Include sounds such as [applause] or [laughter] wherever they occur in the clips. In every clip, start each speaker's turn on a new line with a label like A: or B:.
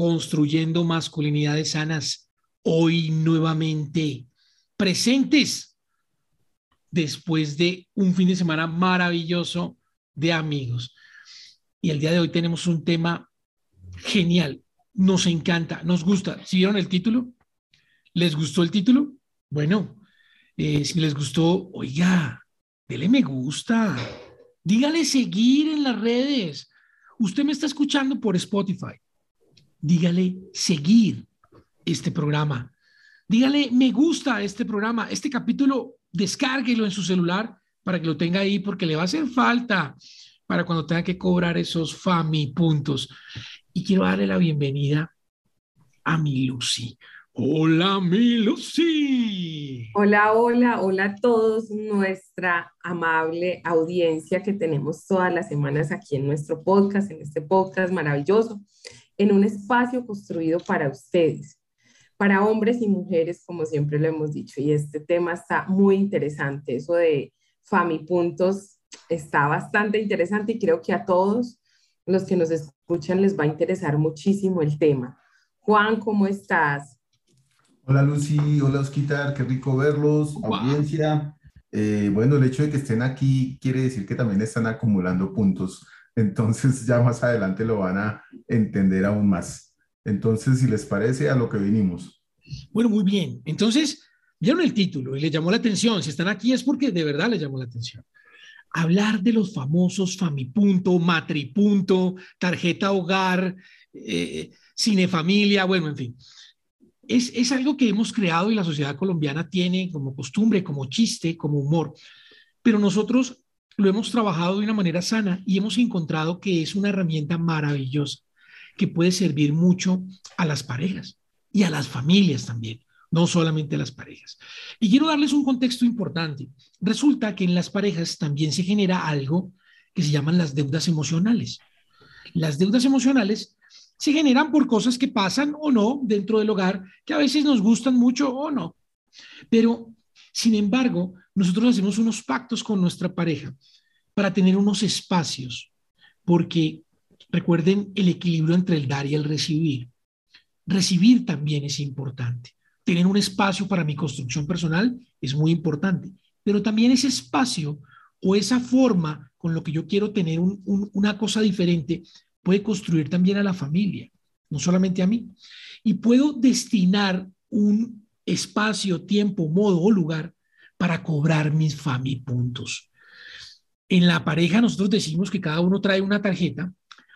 A: construyendo masculinidades sanas. Hoy nuevamente presentes después de un fin de semana maravilloso de amigos. Y el día de hoy tenemos un tema genial. Nos encanta, nos gusta. ¿Sí vieron el título? ¿Les gustó el título? Bueno, eh, si les gustó, oiga, dele me gusta, dígale seguir en las redes. Usted me está escuchando por Spotify. Dígale seguir este programa. Dígale me gusta este programa. Este capítulo, descárguelo en su celular para que lo tenga ahí porque le va a hacer falta para cuando tenga que cobrar esos FAMI puntos. Y quiero darle la bienvenida a mi Lucy. Hola, mi Lucy.
B: Hola, hola, hola a todos, nuestra amable audiencia que tenemos todas las semanas aquí en nuestro podcast, en este podcast maravilloso, en un espacio construido para ustedes, para hombres y mujeres, como siempre lo hemos dicho. Y este tema está muy interesante, eso de Famipuntos está bastante interesante y creo que a todos los que nos escuchan les va a interesar muchísimo el tema. Juan, ¿cómo estás?
C: Hola Lucy, hola Osquitar, qué rico verlos, audiencia. Eh, bueno, el hecho de que estén aquí quiere decir que también están acumulando puntos, entonces ya más adelante lo van a entender aún más. Entonces, si les parece, a lo que vinimos.
A: Bueno, muy bien. Entonces, vieron el título y les llamó la atención. Si están aquí es porque de verdad les llamó la atención. Hablar de los famosos Famipunto, Matripunto, tarjeta hogar, eh, cinefamilia, bueno, en fin es, algo que hemos creado y la sociedad colombiana tiene como costumbre, como chiste, como humor, pero nosotros lo hemos trabajado de una manera sana y hemos encontrado que es una herramienta maravillosa que puede servir mucho a las parejas y a las familias también, no solamente a las parejas. Y quiero darles un contexto importante. Resulta que en las parejas también se genera algo que se llaman las deudas emocionales. Las deudas emocionales se generan por cosas que pasan o no dentro del hogar, que a veces nos gustan mucho o no. Pero, sin embargo, nosotros hacemos unos pactos con nuestra pareja para tener unos espacios, porque recuerden el equilibrio entre el dar y el recibir. Recibir también es importante. Tener un espacio para mi construcción personal es muy importante, pero también ese espacio o esa forma con lo que yo quiero tener una cosa diferente puede construir también a la familia, no solamente a mí. Y puedo destinar un espacio, tiempo, modo o lugar para cobrar mis puntos. En la pareja nosotros decimos que cada uno trae una tarjeta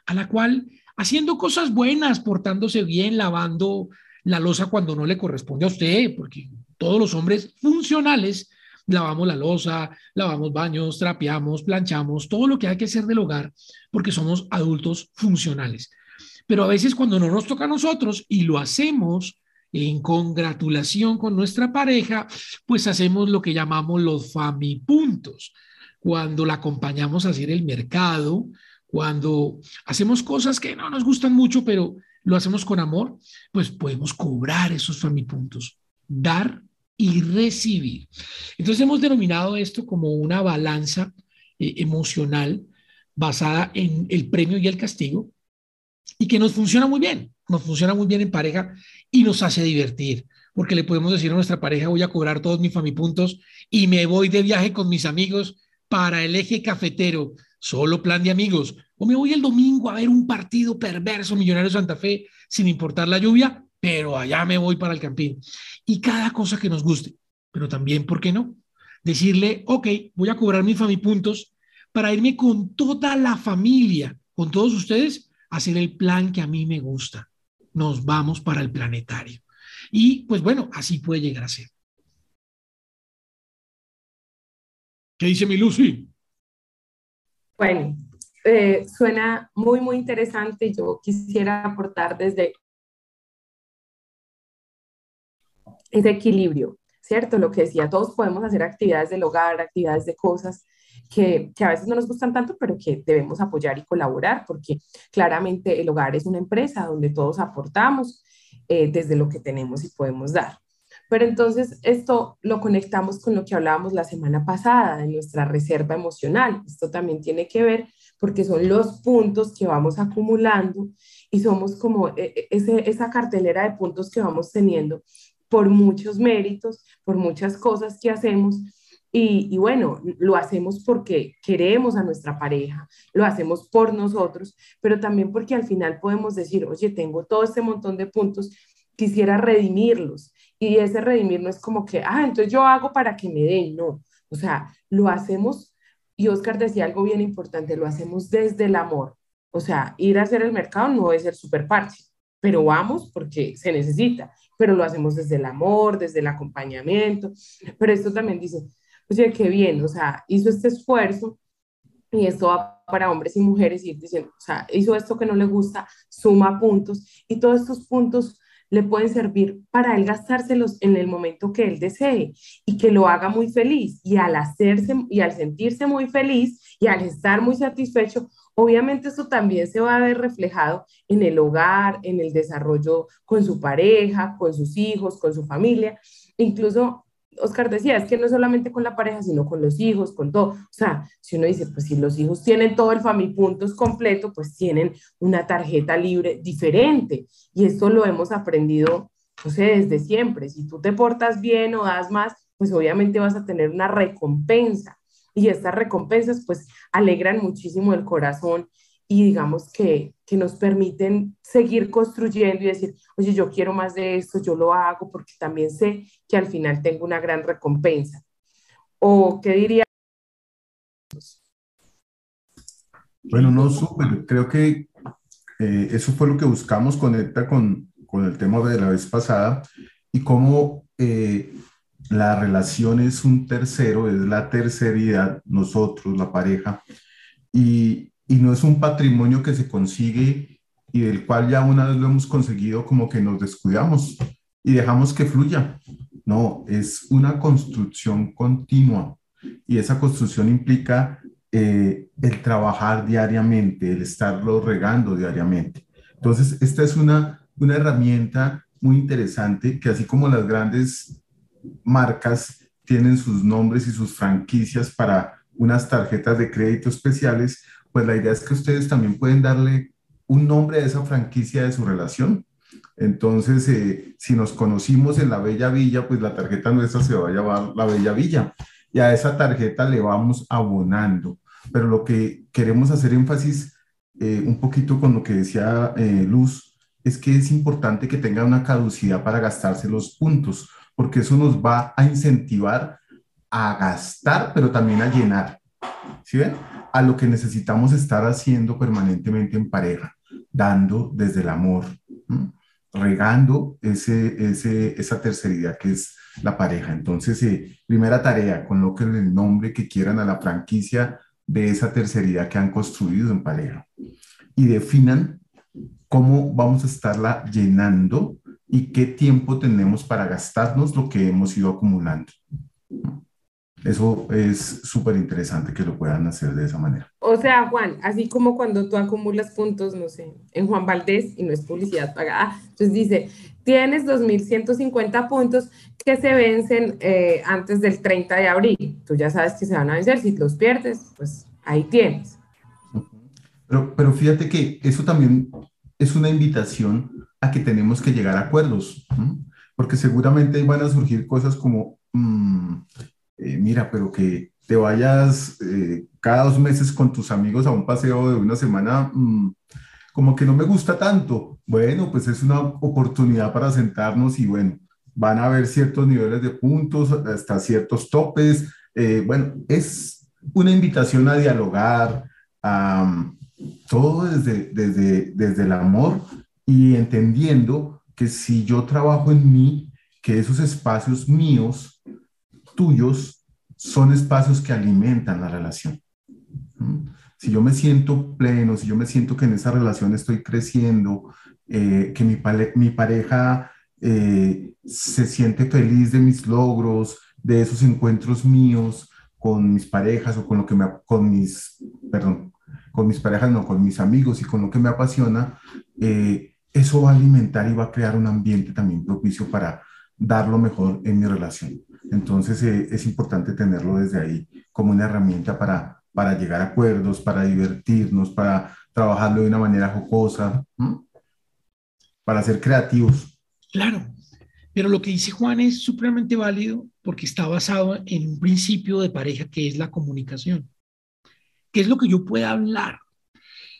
A: a la cual haciendo cosas buenas, portándose bien, lavando la losa cuando no le corresponde a usted, porque todos los hombres funcionales lavamos la losa, lavamos baños, trapeamos, planchamos, todo lo que hay que hacer del hogar, porque somos adultos funcionales. Pero a veces cuando no nos toca a nosotros y lo hacemos en congratulación con nuestra pareja, pues hacemos lo que llamamos los famipuntos. Cuando la acompañamos a hacer el mercado, cuando hacemos cosas que no nos gustan mucho, pero lo hacemos con amor, pues podemos cobrar esos famipuntos. Dar y recibir. Entonces hemos denominado esto como una balanza eh, emocional basada en el premio y el castigo y que nos funciona muy bien, nos funciona muy bien en pareja y nos hace divertir, porque le podemos decir a nuestra pareja voy a cobrar todos mis famipuntos y me voy de viaje con mis amigos para el eje cafetero, solo plan de amigos, o me voy el domingo a ver un partido perverso Millonario Santa Fe sin importar la lluvia, pero allá me voy para el campín. Y cada cosa que nos guste, pero también, ¿por qué no? Decirle, ok, voy a cobrar mis famipuntos para irme con toda la familia, con todos ustedes, hacer el plan que a mí me gusta. Nos vamos para el planetario. Y pues bueno, así puede llegar a ser. ¿Qué dice mi Lucy?
B: Bueno, eh, suena muy, muy interesante. Yo quisiera aportar desde ese equilibrio, ¿cierto? Lo que decía, todos podemos hacer actividades del hogar, actividades de cosas que, que, a veces no nos gustan tanto, pero que debemos apoyar y colaborar, porque claramente el hogar es una empresa donde todos aportamos eh, desde lo que tenemos y podemos dar. Pero entonces esto lo conectamos con lo que hablábamos la semana pasada de nuestra reserva emocional. Esto también tiene que ver porque son los puntos que vamos acumulando y somos como eh, eh, ese, esa cartelera de puntos que vamos teniendo por muchos méritos, por muchas cosas que hacemos. Y, y, bueno, lo hacemos porque queremos a nuestra pareja, lo hacemos por nosotros, pero también porque al final podemos decir, oye, tengo todo este montón de puntos, quisiera redimirlos. Y ese redimir no es como que, ah, entonces yo hago para que me den, no. O sea, lo hacemos, y Oscar decía algo bien importante, lo hacemos desde el amor. O sea, ir a hacer el mercado no es el super parche, pero vamos porque se necesita pero lo hacemos desde el amor, desde el acompañamiento. Pero esto también dice, oye, qué bien, o sea, hizo este esfuerzo y esto va para hombres y mujeres y diciendo, o sea, hizo esto que no le gusta, suma puntos y todos estos puntos le pueden servir para él gastárselos en el momento que él desee y que lo haga muy feliz. Y al hacerse y al sentirse muy feliz y al estar muy satisfecho, Obviamente esto también se va a ver reflejado en el hogar, en el desarrollo con su pareja, con sus hijos, con su familia. Incluso Oscar decía, es que no solamente con la pareja, sino con los hijos, con todo. O sea, si uno dice, pues si los hijos tienen todo el Famipuntos completo, pues tienen una tarjeta libre diferente. Y esto lo hemos aprendido, no sé, desde siempre. Si tú te portas bien o das más, pues obviamente vas a tener una recompensa y estas recompensas pues alegran muchísimo el corazón y digamos que, que nos permiten seguir construyendo y decir, oye, yo quiero más de esto, yo lo hago porque también sé que al final tengo una gran recompensa. ¿O qué diría?
C: Bueno, no, súper. Creo que eh, eso fue lo que buscamos, conecta con, con, el tema de la vez pasada y cómo eh, la relación es un tercero, es la terceridad, nosotros, la pareja, y, y no es un patrimonio que se consigue y del cual ya una vez lo hemos conseguido como que nos descuidamos y dejamos que fluya. No, es una construcción continua y esa construcción implica eh, el trabajar diariamente, el estarlo regando diariamente. Entonces, esta es una, una herramienta muy interesante que así como las grandes marcas tienen sus nombres y sus franquicias para unas tarjetas de crédito especiales, pues la idea es que ustedes también pueden darle un nombre a esa franquicia de su relación. Entonces, eh, si nos conocimos en la Bella Villa, pues la tarjeta nuestra se va a llamar la Bella Villa y a esa tarjeta le vamos abonando. Pero lo que queremos hacer énfasis eh, un poquito con lo que decía eh, Luz es que es importante que tenga una caducidad para gastarse los puntos porque eso nos va a incentivar a gastar, pero también a llenar. ¿Sí ven? A lo que necesitamos estar haciendo permanentemente en pareja, dando desde el amor, regando ese, ese, esa terceridad que es la pareja. Entonces, eh, primera tarea, coloquen el nombre que quieran a la franquicia de esa terceridad que han construido en pareja y definan cómo vamos a estarla llenando y qué tiempo tenemos para gastarnos lo que hemos ido acumulando. Eso es súper interesante que lo puedan hacer de esa manera.
B: O sea, Juan, así como cuando tú acumulas puntos, no sé, en Juan Valdés, y no es publicidad pagada, entonces dice, tienes 2.150 puntos que se vencen eh, antes del 30 de abril. Tú ya sabes que se van a vencer, si los pierdes, pues ahí tienes.
C: Pero, pero fíjate que eso también es una invitación que tenemos que llegar a acuerdos, porque seguramente van a surgir cosas como, mm, eh, mira, pero que te vayas eh, cada dos meses con tus amigos a un paseo de una semana, mm, como que no me gusta tanto. Bueno, pues es una oportunidad para sentarnos y bueno, van a haber ciertos niveles de puntos, hasta ciertos topes. Eh, bueno, es una invitación a dialogar, a, todo desde, desde, desde el amor y entendiendo que si yo trabajo en mí, que esos espacios míos, tuyos, son espacios que alimentan la relación. Si yo me siento pleno, si yo me siento que en esa relación estoy creciendo, eh, que mi, pareja eh, se siente feliz de mis logros, de esos encuentros míos con mis parejas o con lo que me, con mis, perdón, con mis parejas, no, con mis amigos y con lo que me apasiona, eh, eso va a alimentar y va a crear un ambiente también propicio para dar lo mejor en mi relación. Entonces eh, es importante tenerlo desde ahí como una herramienta para, para llegar a acuerdos, para divertirnos, para trabajarlo de una manera jocosa, para ser creativos.
A: Claro, pero lo que dice Juan es supremamente válido porque está basado en un principio de pareja que es la comunicación. ¿Qué es lo que yo pueda hablar?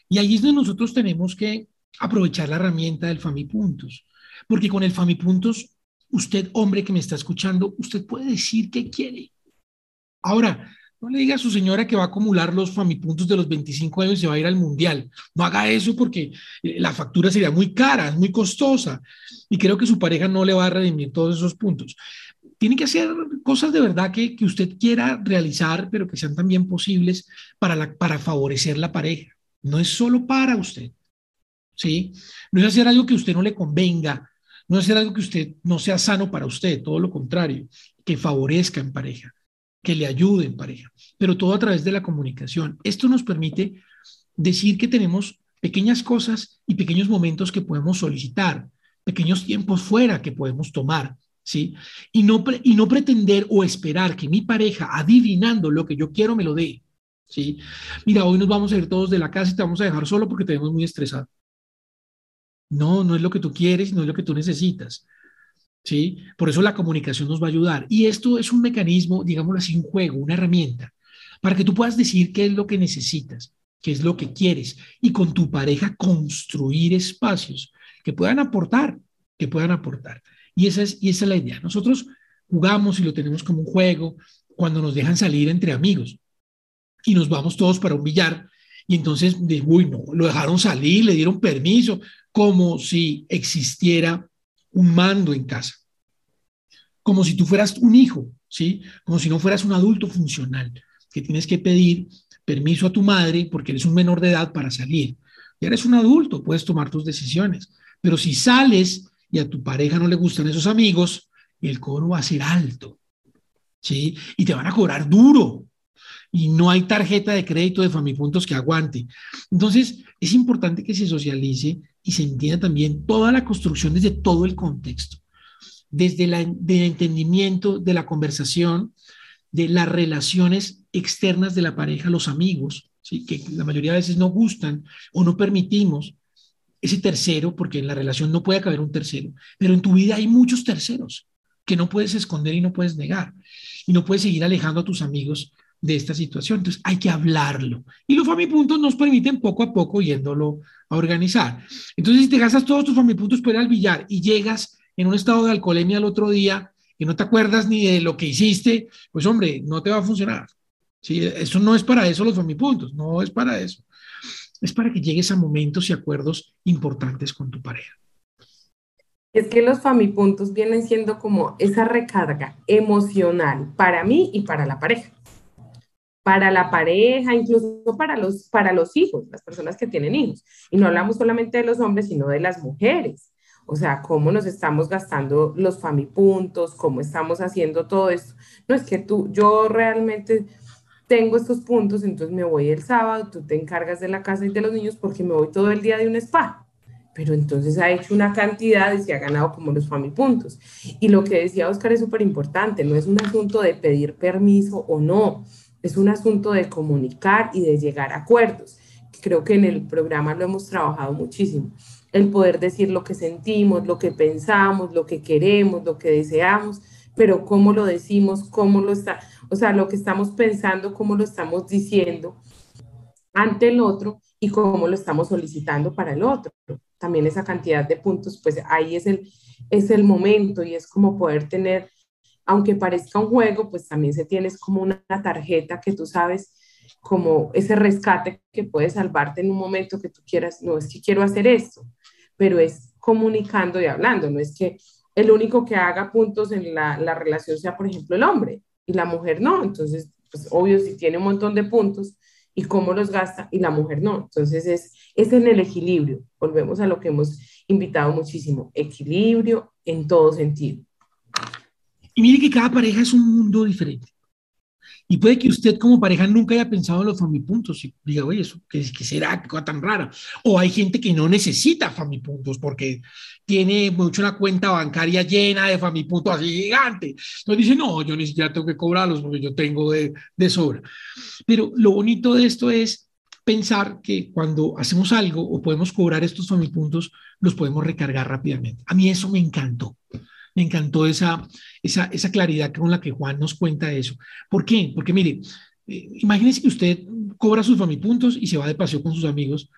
A: Y ahí es donde nosotros tenemos que aprovechar la herramienta del Famipuntos, porque con el Famipuntos, usted, hombre que me está escuchando, usted puede decir qué quiere. Ahora, no le diga a su señora que va a acumular los famipuntos de los 25 años y se va a ir al mundial. No haga eso porque eh, la factura sería muy cara, es muy costosa. Y creo que su pareja no le va a redimir todos esos puntos. Tiene que hacer cosas de verdad que, que usted quiera realizar, pero que sean también posibles para, para favorecer la pareja. No es solo para usted. ¿sí? No es hacer algo que a usted no le convenga, no hacer algo que usted no sea sano para usted, todo lo contrario, que favorezca en pareja que le ayude en pareja, pero todo a través de la comunicación. Esto nos permite decir que tenemos pequeñas cosas y pequeños momentos que podemos solicitar, pequeños tiempos fuera que podemos tomar, ¿sí? Y no, y no pretender o esperar que mi pareja, adivinando lo que yo quiero, me lo dé, ¿sí? Mira, hoy nos vamos a ir todos de la casa y te vamos a dejar solo porque te vemos muy estresado. No, no es lo que tú quieres, no es lo que tú necesitas. ¿sí? Por eso la comunicación nos va a ayudar. Y esto es un mecanismo, digámoslo así, un juego, una herramienta, para que tú puedas decir qué es lo que necesitas, qué es lo que quieres, y con tu pareja construir espacios que puedan aportar, que puedan aportar. Y esa es, y esa es la idea. Nosotros jugamos y lo tenemos como un juego cuando nos dejan salir entre amigos y nos vamos todos para un billar y entonces, uy, no, lo dejaron salir, le dieron permiso, como si existiera un mando en casa, como si tú fueras un hijo, ¿sí? Como si no fueras un adulto funcional, que tienes que pedir permiso a tu madre porque eres un menor de edad para salir. Ya eres un adulto, puedes tomar tus decisiones, pero si sales y a tu pareja no le gustan esos amigos, el cobro va a ser alto, ¿sí? Y te van a cobrar duro, y no hay tarjeta de crédito de Famipuntos que aguante. Entonces, es importante que se socialice y se entienda también toda la construcción desde todo el contexto, desde el entendimiento de la conversación, de las relaciones externas de la pareja, los amigos, ¿sí? que la mayoría de veces no gustan o no permitimos ese tercero, porque en la relación no puede caber un tercero, pero en tu vida hay muchos terceros que no puedes esconder y no puedes negar, y no puedes seguir alejando a tus amigos de esta situación. Entonces hay que hablarlo. Y los famipuntos nos permiten poco a poco yéndolo a organizar. Entonces si te gastas todos tus famipuntos para ir al billar y llegas en un estado de alcoholemia al otro día y no te acuerdas ni de lo que hiciste, pues hombre, no te va a funcionar. ¿sí? Eso no es para eso los famipuntos, no es para eso. Es para que llegues a momentos y acuerdos importantes con tu pareja.
B: Es que los famipuntos vienen siendo como esa recarga emocional para mí y para la pareja para la pareja, incluso para los, para los hijos, las personas que tienen hijos. Y no hablamos solamente de los hombres, sino de las mujeres. O sea, cómo nos estamos gastando los famipuntos, cómo estamos haciendo todo esto. No es que tú, yo realmente tengo estos puntos, entonces me voy el sábado, tú te encargas de la casa y de los niños porque me voy todo el día de un spa. Pero entonces ha hecho una cantidad y se ha ganado como los famipuntos. Y lo que decía Oscar es súper importante, no es un asunto de pedir permiso o no, es un asunto de comunicar y de llegar a acuerdos. Creo que en el programa lo hemos trabajado muchísimo. El poder decir lo que sentimos, lo que pensamos, lo que queremos, lo que deseamos, pero cómo lo decimos, cómo lo está, o sea, lo que estamos pensando, cómo lo estamos diciendo ante el otro y cómo lo estamos solicitando para el otro. También esa cantidad de puntos, pues ahí es el, es el momento y es como poder tener aunque parezca un juego, pues también se tienes como una tarjeta que tú sabes como ese rescate que puede salvarte en un momento que tú quieras, no es que quiero hacer esto, pero es comunicando y hablando, no es que el único que haga puntos en la, la relación sea, por ejemplo, el hombre y la mujer no, entonces, pues obvio, si tiene un montón de puntos y cómo los gasta y la mujer no. Entonces es, es en el equilibrio. Volvemos a lo que hemos invitado muchísimo, equilibrio en todo sentido.
A: Y mire que cada pareja es un mundo diferente. Y puede que usted como pareja nunca haya pensado en los famipuntos y diga, oye, eso, ¿qué, qué será? ¿Qué cosa tan rara? O hay gente que no necesita famipuntos porque tiene mucho una cuenta bancaria llena de famipuntos así gigante. Entonces dice, no, yo ni siquiera tengo que cobrarlos porque yo tengo de, de sobra. Pero lo bonito de esto es pensar que cuando hacemos algo o podemos cobrar estos famipuntos, los podemos recargar rápidamente. A mí eso me encantó. Me encantó esa, esa, esa claridad con la que Juan nos cuenta eso. ¿Por qué? Porque mire, eh, imagínese que usted cobra sus famipuntos y se va de paseo con sus amigos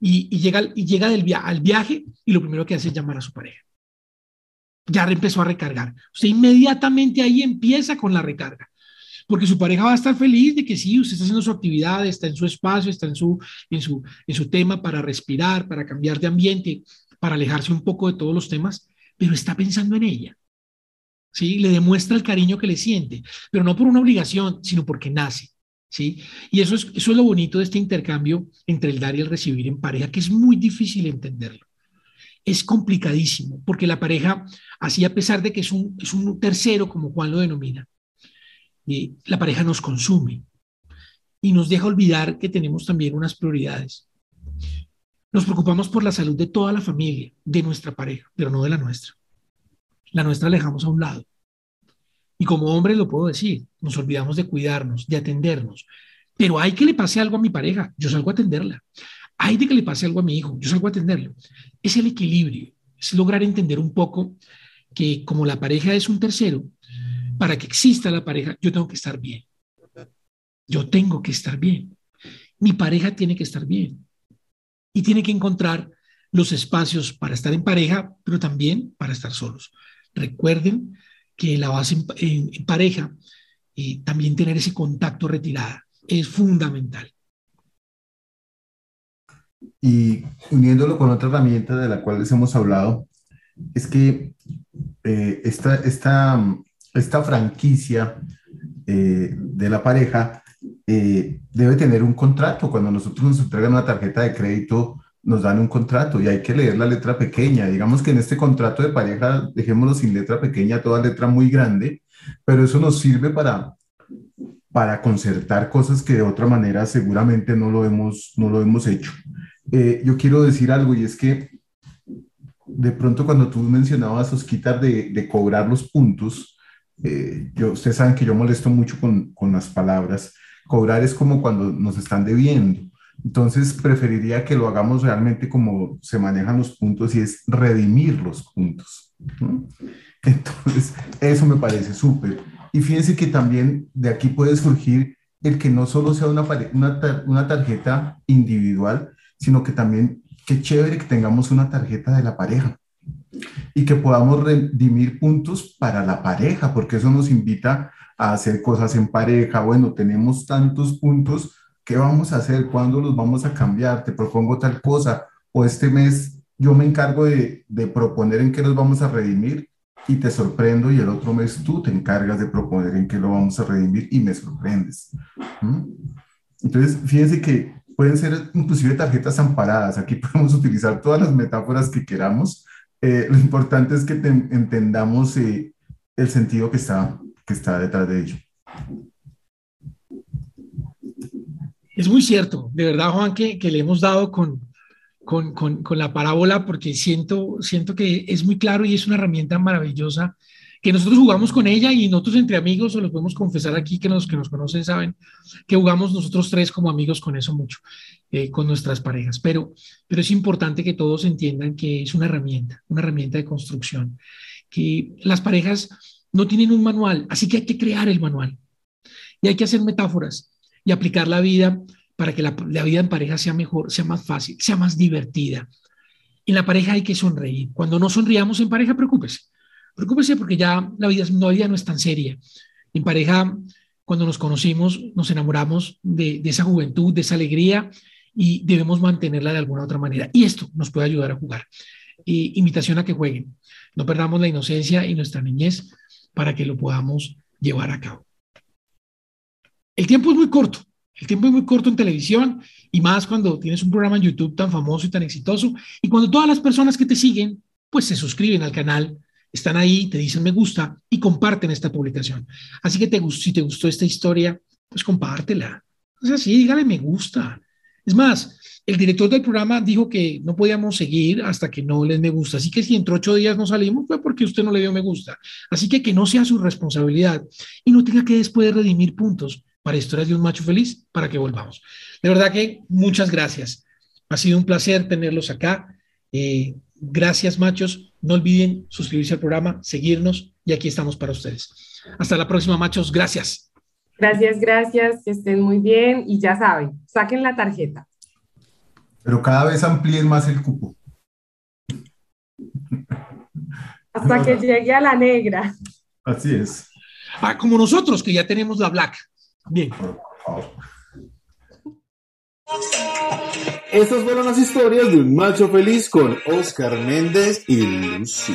A: y, llega, y llega del al viaje y lo primero que hace es llamar a su pareja. Ya empezó a recargar. Usted inmediatamente ahí empieza con la recarga porque su pareja va a estar feliz de que sí, usted está haciendo su actividad, está en su espacio, está en su, en su, en su tema para respirar, para cambiar de ambiente, para alejarse un poco de todos los temas, pero está pensando en ella. ¿Sí? Le demuestra el cariño que le siente, pero no por una obligación, sino porque nace. ¿Sí? Y eso es, eso es lo bonito de este intercambio entre el dar y el recibir en pareja, que es muy difícil entenderlo. Es complicadísimo, porque la pareja, así a pesar de que es un, es un tercero, como Juan lo denomina, eh, la pareja nos consume y nos deja olvidar que tenemos también unas prioridades. Nos preocupamos por la salud de toda la familia, de nuestra pareja, pero no de la nuestra. La nuestra la dejamos a un lado. Y como hombre lo puedo decir, nos olvidamos de cuidarnos, de atendernos. Pero hay que le pase algo a mi pareja, yo salgo a atenderla. Hay de que le pase algo a mi hijo, yo salgo a atenderlo. Es el equilibrio, es lograr entender un poco que como la pareja es un tercero, para que exista la pareja, yo tengo que estar bien. Yo tengo que estar bien. Mi pareja tiene que estar bien y tiene que encontrar los espacios para estar en pareja, pero también para estar solos. Recuerden que la base en, pareja, y eh, también tener ese contacto retirada es fundamental.
C: Y uniéndolo con otra herramienta de la cual les hemos hablado, es que eh, esta, esta, franquicia eh, de la pareja eh, debe tener un contrato. Cuando nosotros nos entregan una tarjeta de crédito, nos dan un contrato y hay que leer la letra pequeña. Digamos que en este contrato de pareja, dejémoslo sin letra pequeña, toda letra muy grande, pero eso nos sirve para, para concertar cosas que de otra manera seguramente no lo hemos, no lo hemos hecho. Eh, yo quiero decir algo y es que de pronto cuando tú mencionabas, Osquitar, de, de cobrar los puntos, eh, yo, ustedes saben que yo molesto mucho con, con las palabras, Cobrar es como cuando nos están debiendo. Entonces, preferiría que lo hagamos realmente como se manejan los puntos y es redimir los puntos. [laughs] Entonces, eso me parece súper. Y fíjense que también de aquí puede surgir el que no solo sea una, una, una tarjeta individual, sino que también, qué chévere que tengamos una tarjeta de la pareja y que podamos redimir puntos para la pareja, porque eso nos invita hacer cosas en pareja. Bueno, tenemos tantos puntos, ¿qué vamos a hacer? ¿Cuándo los vamos a cambiar? Te propongo tal cosa. O este mes yo me encargo de, de proponer en qué los vamos a redimir y te sorprendo y el otro mes tú te encargas de proponer en qué lo vamos a redimir y me sorprendes. ¿Mm? Entonces, fíjense que pueden ser inclusive tarjetas amparadas. Aquí [laughs] podemos utilizar todas las metáforas que queramos. Eh, lo importante es que entendamos eh, el sentido que está está detrás de ello.
A: Es muy cierto, de verdad, Juan, que, que le hemos dado con, con, con, con, la parábola porque siento, siento que es muy claro y es una herramienta maravillosa que nosotros jugamos con ella y nosotros entre amigos, o lo podemos confesar aquí, que los que nos conocen saben que jugamos nosotros tres como amigos con eso mucho, eh, con nuestras parejas. Pero, pero es importante que todos entiendan que es una herramienta, una herramienta de construcción, que las parejas no tienen un manual, así que hay que crear el manual. Y hay que hacer metáforas y aplicar la vida para que la, vida en pareja sea mejor, sea más fácil, sea más divertida. En la pareja hay que sonreír. Cuando no sonriamos en pareja, preocúpese. Preocúpese porque ya la vida, no, no es tan seria. En pareja, cuando nos conocimos, nos enamoramos de, esa juventud, de esa alegría y debemos mantenerla de alguna otra manera. Y esto nos puede ayudar a jugar. invitación a que jueguen. No perdamos la inocencia y nuestra niñez para que lo podamos llevar a cabo. El tiempo es muy corto, El tiempo es muy corto en televisión y más cuando tienes un programa en YouTube tan famoso y tan exitoso y cuando todas las personas que te siguen pues se suscriben al canal, están ahí, te dicen me gusta y comparten esta publicación. Así que te, si te gustó esta historia, pues compártela. O sea, sí, dígale me gusta. Es más, el director del programa dijo que no podíamos seguir hasta que no les me gusta. Así que si entre ocho días no salimos fue porque usted no le dio me gusta. Así que que no sea su responsabilidad y no tenga que después redimir puntos para historias de un macho feliz para que volvamos. De verdad que muchas gracias. Ha sido un placer tenerlos acá. Eh, gracias, machos. No olviden suscribirse al programa, seguirnos y aquí estamos para ustedes. Hasta la próxima, machos. Gracias.
B: Gracias, gracias. Que estén muy bien y ya saben, saquen la tarjeta.
C: Pero cada vez amplíen más el cupo. [laughs]
B: Hasta que llegue a la negra.
C: Así es.
A: Ah, como nosotros, que ya tenemos la black. Bien.
D: Estas fueron las historias de un macho feliz con Oscar Méndez y Lucy.